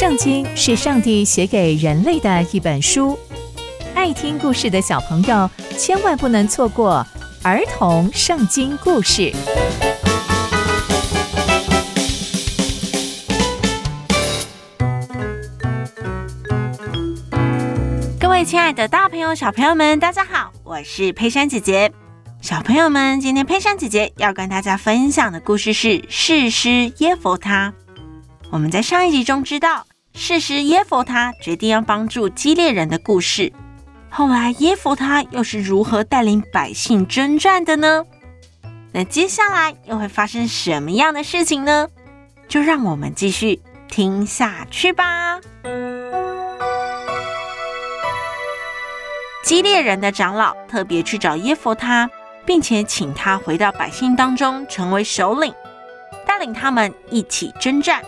圣经是上帝写给人类的一本书，爱听故事的小朋友千万不能错过儿童圣经故事。各位亲爱的大朋友、小朋友们，大家好，我是佩珊姐姐。小朋友们，今天佩珊姐姐要跟大家分享的故事是士师耶弗他。我们在上一集中知道，事实耶弗他决定要帮助基列人的故事。后来耶弗他又是如何带领百姓征战的呢？那接下来又会发生什么样的事情呢？就让我们继续听下去吧。基列人的长老特别去找耶弗他，并且请他回到百姓当中，成为首领，带领他们一起征战。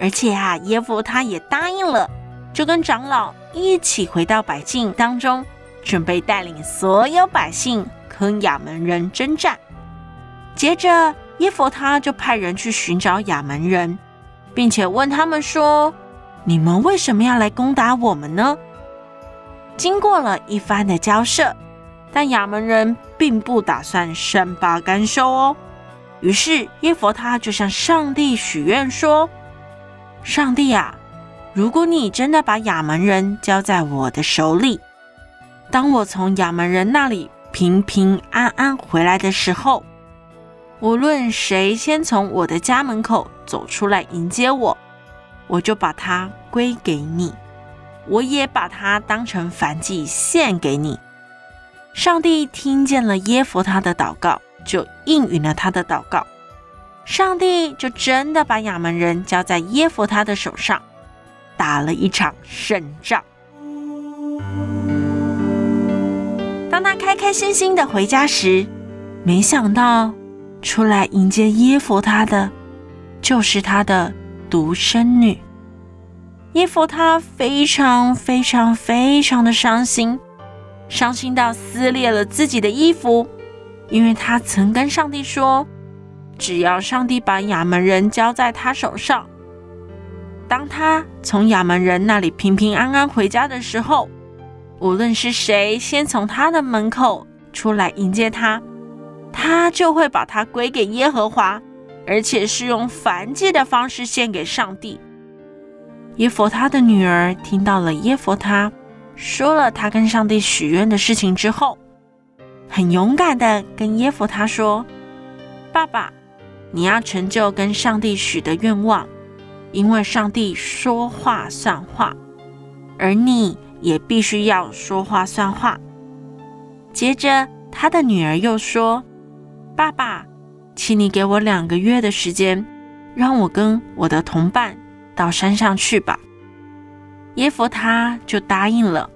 而且啊，耶弗他也答应了，就跟长老一起回到百姓当中，准备带领所有百姓跟亚门人征战。接着，耶弗他就派人去寻找亚门人，并且问他们说：“你们为什么要来攻打我们呢？”经过了一番的交涉，但亚门人并不打算善罢甘休哦。于是，耶弗他就向上帝许愿说。上帝啊，如果你真的把亚门人交在我的手里，当我从亚门人那里平平安安回来的时候，无论谁先从我的家门口走出来迎接我，我就把它归给你，我也把它当成燔祭献给你。上帝听见了耶弗他的祷告，就应允了他的祷告。上帝就真的把亚门人交在耶弗他的手上，打了一场胜仗。当他开开心心的回家时，没想到出来迎接耶弗他的，就是他的独生女。耶弗他非常非常非常的伤心，伤心到撕裂了自己的衣服，因为他曾跟上帝说。只要上帝把亚门人交在他手上，当他从亚门人那里平平安安回家的时候，无论是谁先从他的门口出来迎接他，他就会把他归给耶和华，而且是用燔祭的方式献给上帝。耶弗他的女儿听到了耶弗他说了他跟上帝许愿的事情之后，很勇敢的跟耶弗他说：“爸爸。”你要成就跟上帝许的愿望，因为上帝说话算话，而你也必须要说话算话。接着，他的女儿又说：“爸爸，请你给我两个月的时间，让我跟我的同伴到山上去吧。”耶弗他就答应了。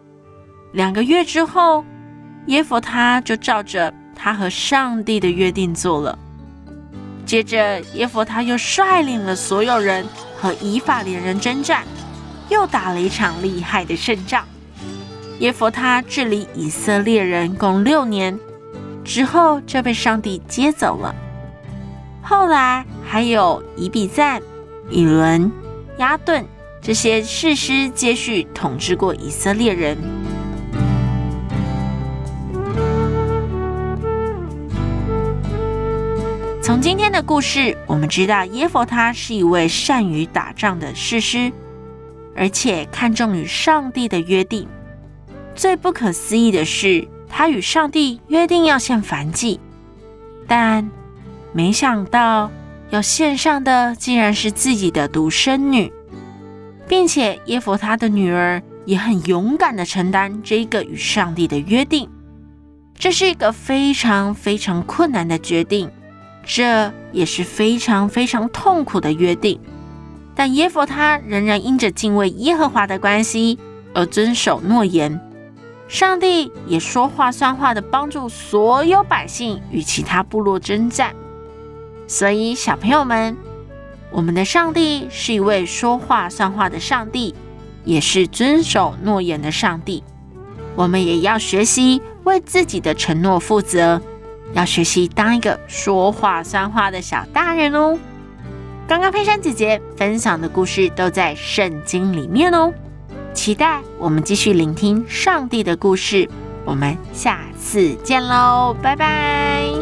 两个月之后，耶弗他就照着他和上帝的约定做了。接着，耶弗他又率领了所有人和以法莲人征战，又打了一场厉害的胜仗。耶弗他治理以色列人共六年，之后就被上帝接走了。后来还有以比赞、以伦、亚顿这些士师接续统治过以色列人。从今天的故事，我们知道耶弗他是一位善于打仗的士师，而且看重与上帝的约定。最不可思议的是，他与上帝约定要献燔祭，但没想到要献上的竟然是自己的独生女，并且耶弗他的女儿也很勇敢地承担这一个与上帝的约定。这是一个非常非常困难的决定。这也是非常非常痛苦的约定，但耶弗他仍然因着敬畏耶和华的关系而遵守诺言。上帝也说话算话的帮助所有百姓与其他部落征战。所以，小朋友们，我们的上帝是一位说话算话的上帝，也是遵守诺言的上帝。我们也要学习为自己的承诺负责。要学习当一个说话算话的小大人哦。刚刚佩珊姐姐分享的故事都在圣经里面哦，期待我们继续聆听上帝的故事。我们下次见喽，拜拜。